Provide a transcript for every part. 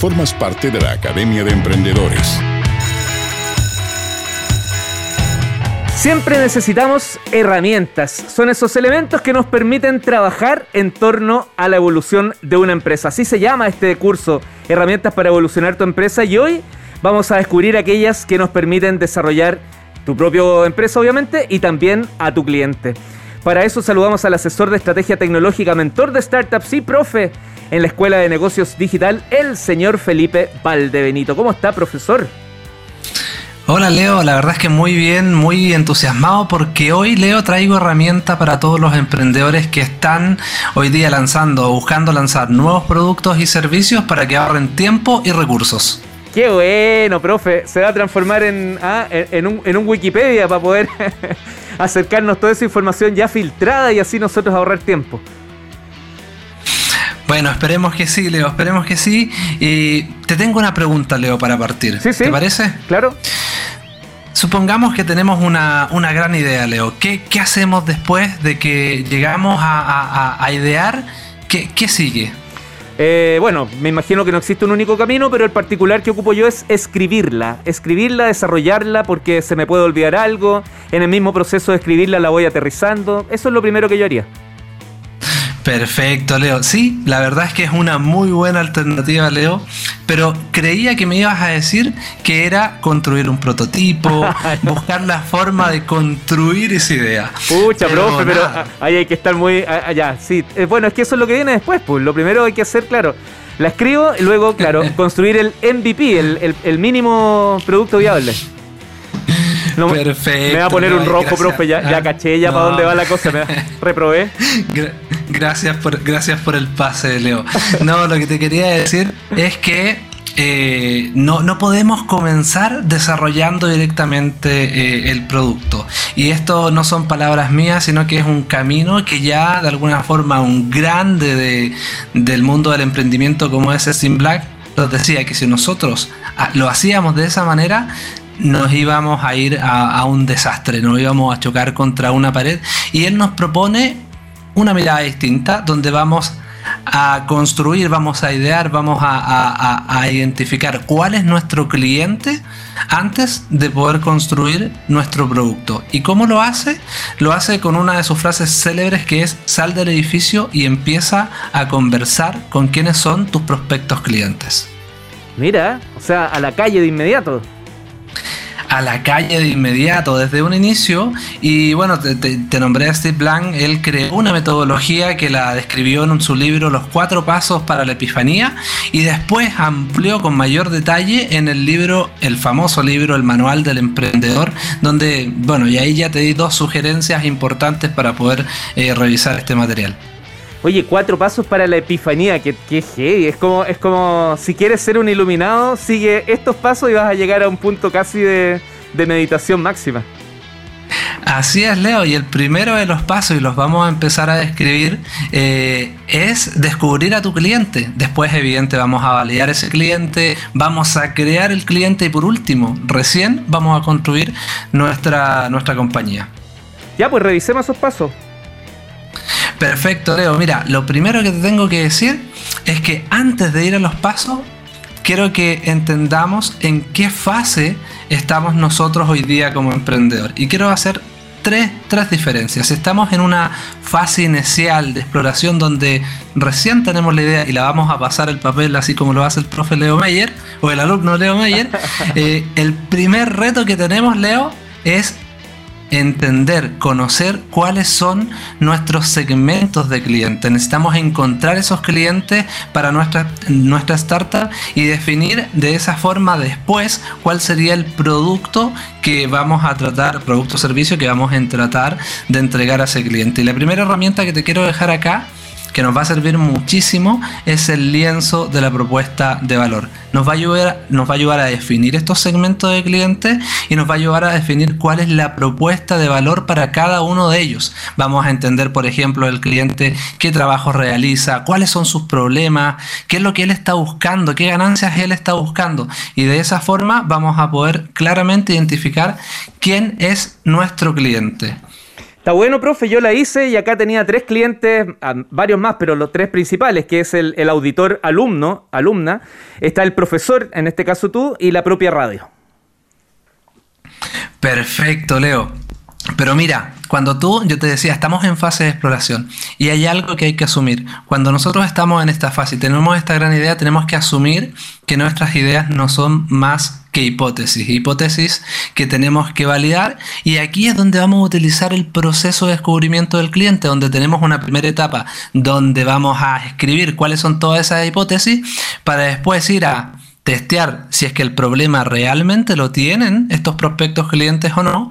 formas parte de la Academia de Emprendedores. Siempre necesitamos herramientas. Son esos elementos que nos permiten trabajar en torno a la evolución de una empresa. Así se llama este curso, Herramientas para evolucionar tu empresa. Y hoy vamos a descubrir aquellas que nos permiten desarrollar tu propia empresa, obviamente, y también a tu cliente. Para eso saludamos al asesor de estrategia tecnológica, mentor de startups y profe en la Escuela de Negocios Digital, el señor Felipe Valdebenito. ¿Cómo está, profesor? Hola Leo, la verdad es que muy bien, muy entusiasmado porque hoy Leo traigo herramientas para todos los emprendedores que están hoy día lanzando o buscando lanzar nuevos productos y servicios para que ahorren tiempo y recursos. Qué bueno, profe. Se va a transformar en, ah, en, un, en un Wikipedia para poder acercarnos toda esa información ya filtrada y así nosotros ahorrar tiempo. Bueno, esperemos que sí, Leo, esperemos que sí. Y te tengo una pregunta, Leo, para partir. Sí, sí. ¿Te parece? Claro. Supongamos que tenemos una, gran idea, Leo. ¿Qué, hacemos después de que llegamos a, idear? ¿Qué, sigue? Eh, bueno, me imagino que no existe un único camino, pero el particular que ocupo yo es escribirla. Escribirla, desarrollarla, porque se me puede olvidar algo. En el mismo proceso de escribirla la voy aterrizando. Eso es lo primero que yo haría. Perfecto, Leo. Sí, la verdad es que es una muy buena alternativa, Leo. Pero creía que me ibas a decir que era construir un prototipo, buscar la forma de construir esa idea. Pucha, profe, pero ahí hay que estar muy allá. Sí, eh, bueno, es que eso es lo que viene después. Pues lo primero hay que hacer, claro. La escribo y luego, claro, construir el MVP, el, mínimo producto viable. Perfecto. Me va a poner un rojo, profe. Ya, ya caché ya para dónde va la cosa. Me reprobé. Gracias por, gracias por el pase, Leo. No, lo que te quería decir es que eh, no, no, podemos comenzar desarrollando directamente eh, el producto. Y esto no son palabras mías, sino que es un camino que ya de alguna forma un grande de, del mundo del emprendimiento como es Steam Black nos decía que si nosotros ah, lo hacíamos de esa manera, nos íbamos a ir a, a un desastre, nos íbamos a chocar contra una pared. Y él nos propone una mirada distinta donde vamos a construir, vamos a idear, vamos a, identificar cuál es nuestro cliente antes de poder construir nuestro producto. ¿Y cómo lo hace? Lo hace con una de sus frases célebres que es sal del edificio y empieza a conversar con quiénes son tus prospectos clientes. Mira, o sea, a la calle de inmediato a la calle de inmediato desde un inicio. Y bueno, te, nombré a Steve Blank, él creó una metodología que la describió en su libro Los cuatro pasos para la epifanía y después amplió con mayor detalle en el libro, el famoso libro, el manual del emprendedor, donde, bueno, y ahí ya te di dos sugerencias importantes para poder eh, revisar este material. Oye, cuatro pasos para la epifanía, que, que heavy. Es como, es como si quieres ser un iluminado, sigue estos pasos y vas a llegar a un punto casi de, meditación máxima. Así es, Leo, y el primero de los pasos, y los vamos a empezar a describir, eh, es descubrir a tu cliente. Después, evidente, vamos a validar ese cliente, vamos a crear el cliente y por último, recién vamos a construir nuestra, nuestra compañía. Ya, pues revisemos esos pasos. Perfecto, Leo. Mira, lo primero que te tengo que decir es que antes de ir a los pasos, quiero que entendamos en qué fase estamos nosotros hoy día como emprendedor. Y quiero hacer tres, tres diferencias. Estamos en una fase inicial de exploración donde recién tenemos la idea y la vamos a pasar el papel así como lo hace el profe Leo Meyer o el alumno Leo Meyer. Eh, el primer reto que tenemos, Leo, es entender, conocer cuáles son nuestros segmentos de clientes. Necesitamos encontrar esos clientes para nuestra, nuestra startup y definir de esa forma después cuál sería el producto que vamos a tratar, producto o servicio que vamos a tratar de entregar a ese cliente. Y la primera herramienta que te quiero dejar acá que nos va a servir muchísimo es el lienzo de la propuesta de valor. Nos va a ayudar, nos va a, ayudar a definir estos segmentos de clientes y nos va a ayudar a definir cuál es la propuesta de valor para cada uno de ellos. Vamos a entender, por ejemplo, el cliente qué trabajo realiza, cuáles son sus problemas, qué es lo que él está buscando, qué ganancias él está buscando. Y de esa forma vamos a poder claramente identificar quién es nuestro cliente. Está bueno, profe, yo la hice y acá tenía tres clientes, varios más, pero los tres principales, que es el, el auditor alumno, alumna, está el profesor, en este caso tú, y la propia radio. Perfecto, Leo. Pero mira, cuando tú, yo te decía, estamos en fase de exploración y hay algo que hay que asumir. Cuando nosotros estamos en esta fase y tenemos esta gran idea, tenemos que asumir que nuestras ideas no son más que hipótesis, hipótesis que tenemos que validar y aquí es donde vamos a utilizar el proceso de descubrimiento del cliente, donde tenemos una primera etapa donde vamos a escribir cuáles son todas esas hipótesis para después ir a testear si es que el problema realmente lo tienen estos prospectos clientes o no,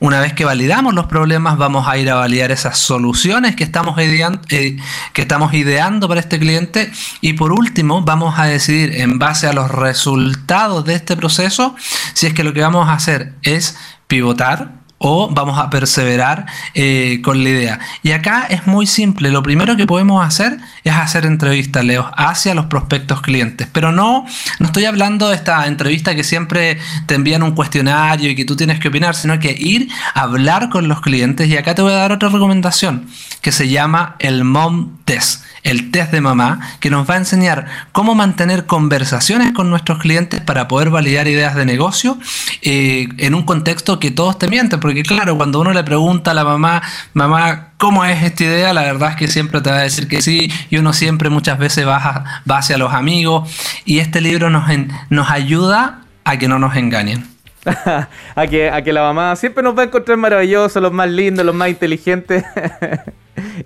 una vez que validamos los problemas, vamos a ir a validar esas soluciones que estamos, ideando, eh, que estamos ideando para este cliente. Y por último, vamos a decidir en base a los resultados de este proceso si es que lo que vamos a hacer es pivotar o vamos a perseverar eh, con la idea. Y acá es muy simple, lo primero que podemos hacer es hacer entrevistas, Leo, hacia los prospectos clientes, pero no, no estoy hablando de esta entrevista que siempre te envían un cuestionario y que tú tienes que opinar, sino que ir a hablar con los clientes. Y acá te voy a dar otra recomendación que se llama el Mom Test el test de mamá, que nos va a enseñar cómo mantener conversaciones con nuestros clientes para poder validar ideas de negocio eh, en un contexto que todos te mienten, porque claro, cuando uno le pregunta a la mamá, mamá, ¿cómo es esta idea? La verdad es que siempre te va a decir que sí, y uno siempre muchas veces va, hacia los amigos, y este libro nos, nos ayuda a que no nos engañen. a, que, a que la mamá siempre nos va a encontrar maravillosos, los más lindos, los más inteligentes.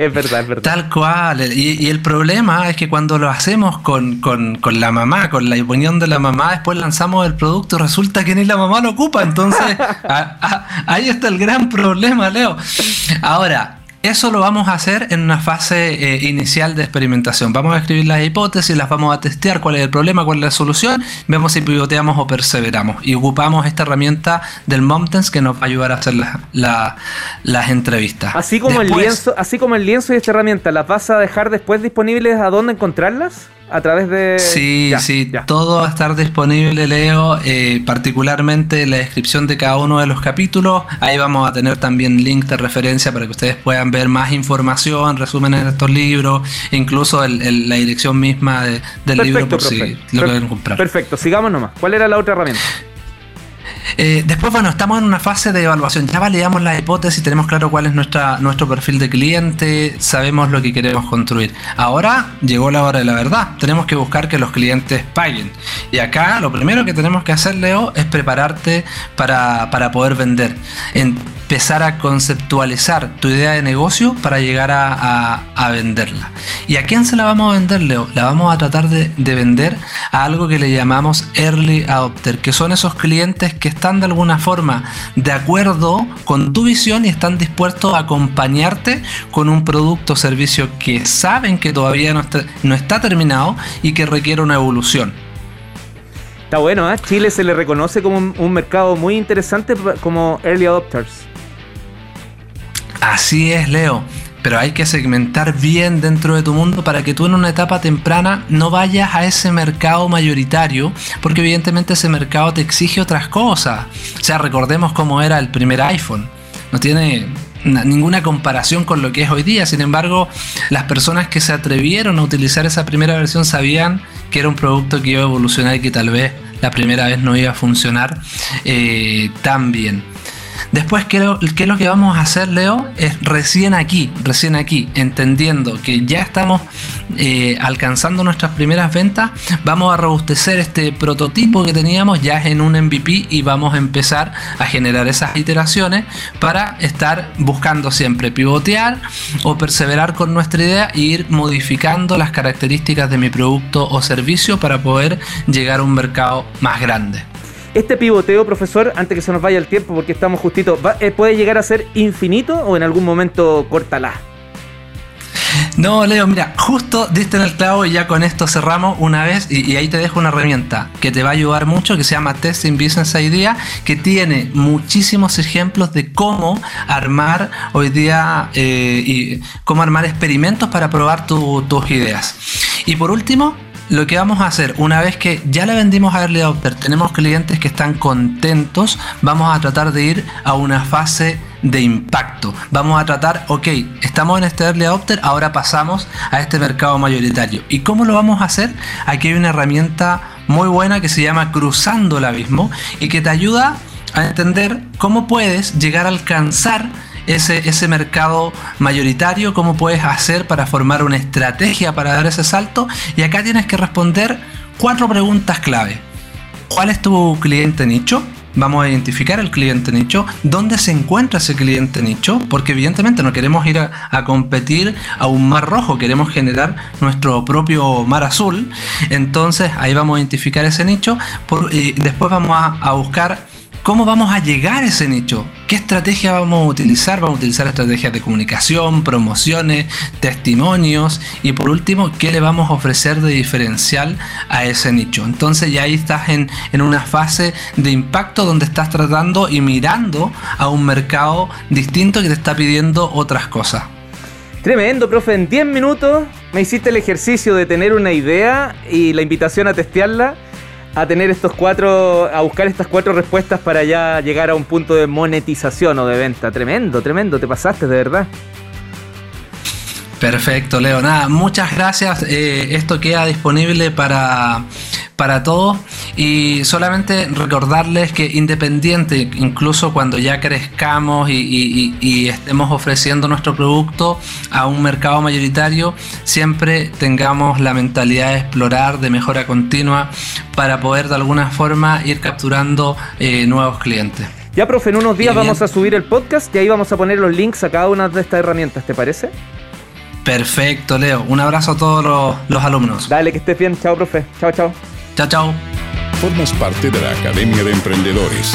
es verdad, es verdad. Tal cual. Y, el problema es que cuando lo hacemos con, la mamá, con la opinión de la mamá, después lanzamos el producto, resulta que ni la mamá lo ocupa. Entonces, ahí está el gran problema, Leo. Ahora, eso lo vamos a hacer en una fase eh, inicial de experimentación. Vamos a escribir las hipótesis, las vamos a testear, cuál es el problema, cuál es la solución, vemos si pivoteamos o perseveramos. Y ocupamos esta herramienta del Mountains que nos va a ayudar a hacer las entrevistas. Así como, el lienzo, así como el lienzo y esta herramienta, ¿las vas a dejar después disponibles a dónde encontrarlas? A través de... Sí, sí, todo va a estar disponible, Leo, eh, particularmente la descripción de cada uno de los capítulos. Ahí vamos a tener también links de referencia para que ustedes puedan ver más información, resúmenes de estos libros, incluso la dirección misma del libro por si lo quieren comprar. Perfecto, sigamos nomás. ¿Cuál era la otra herramienta? Eh, después, bueno, estamos en una fase de evaluación. Ya validamos la hipótesis, tenemos claro cuál es nuestra, nuestro perfil de cliente, sabemos lo que queremos construir. Ahora llegó la hora de la verdad. Tenemos que buscar que los clientes paguen. Y acá lo primero que tenemos que hacer, Leo, es prepararte para, para poder vender. En, empezar a conceptualizar tu idea de negocio para llegar a, venderla. ¿Y a quién se la vamos a vender, Leo? La vamos a tratar de, vender a algo que le llamamos early adopter, que son esos clientes que están de alguna forma de acuerdo con tu visión y están dispuestos a acompañarte con un producto o servicio que saben que todavía no está, terminado y que requiere una evolución. Está bueno, ¿eh? Chile se le reconoce como un mercado muy interesante como early adopters. Así es, Leo. Pero hay que segmentar bien dentro de tu mundo para que tú en una etapa temprana no vayas a ese mercado mayoritario, porque evidentemente ese mercado te exige otras cosas. O sea, recordemos cómo era el primer iPhone. No tiene ninguna comparación con lo que es hoy día. Sin embargo, las personas que se atrevieron a utilizar esa primera versión sabían que era un producto que iba a evolucionar y que tal vez la primera vez no iba a funcionar eh, tan bien. Después, ¿qué, es lo que vamos a hacer, Leo? Es recién aquí, recién aquí, entendiendo que ya estamos eh, alcanzando nuestras primeras ventas, vamos a robustecer este prototipo que teníamos ya en un MVP y vamos a empezar a generar esas iteraciones para estar buscando siempre pivotear o perseverar con nuestra idea e ir modificando las características de mi producto o servicio para poder llegar a un mercado más grande. Este pivoteo, profesor, antes que se nos vaya el tiempo, porque estamos justito, eh, ¿puede llegar a ser infinito o en algún momento córtala? No, Leo, mira, justo diste en el clavo y ya con esto cerramos una vez y, ahí te dejo una herramienta que te va a ayudar mucho que se llama Testing Business Idea, que tiene muchísimos ejemplos de cómo armar hoy día eh, y cómo armar experimentos para probar tus ideas. Y por último, lo que vamos a hacer, una vez que ya le vendimos a Early Adopter, tenemos clientes que están contentos, vamos a tratar de ir a una fase de impacto. Vamos a tratar, ok, estamos en este early adopter, ahora pasamos a este mercado mayoritario. ¿Y cómo lo vamos a hacer? Aquí hay una herramienta muy buena que se llama Cruzando el Abismo y que te ayuda a entender cómo puedes llegar a alcanzar ese, ese mercado mayoritario, cómo puedes hacer para formar una estrategia para dar ese salto. Y acá tienes que responder cuatro preguntas clave. ¿Cuál es tu cliente nicho? Vamos a identificar el cliente nicho, dónde se encuentra ese cliente nicho, porque evidentemente no queremos ir a, competir a un mar rojo, queremos generar nuestro propio mar azul. Entonces ahí vamos a identificar ese nicho, y después vamos a buscar ¿Cómo vamos a llegar a ese nicho? ¿Qué estrategia vamos a utilizar? Vamos a utilizar estrategias de comunicación, promociones, testimonios y por último, ¿qué le vamos a ofrecer de diferencial a ese nicho? Entonces ya ahí estás en, en una fase de impacto donde estás tratando y mirando a un mercado distinto que te está pidiendo otras cosas. Tremendo, profe. En 10 minutos me hiciste el ejercicio de tener una idea y la invitación a testearla a tener estos cuatro, a buscar estas cuatro respuestas para ya llegar a un punto de monetización o de venta. Tremendo, tremendo, te pasaste de verdad. Perfecto, Leo. Nada, muchas gracias. Eh, esto queda disponible para, para todos y solamente recordarles que independiente, incluso cuando ya crezcamos y, estemos ofreciendo nuestro producto a un mercado mayoritario, siempre tengamos la mentalidad de explorar, de mejora continua, para poder de alguna forma ir capturando eh, nuevos clientes. Ya, profe, en unos días vamos a subir el podcast y ahí vamos a poner los links a cada una de estas herramientas, ¿te parece? Perfecto, Leo. Un abrazo a todos los, alumnos. Dale, que estés bien. Chao, profe. Chao, chao. Chao, chao. Formas parte de la Academia de Emprendedores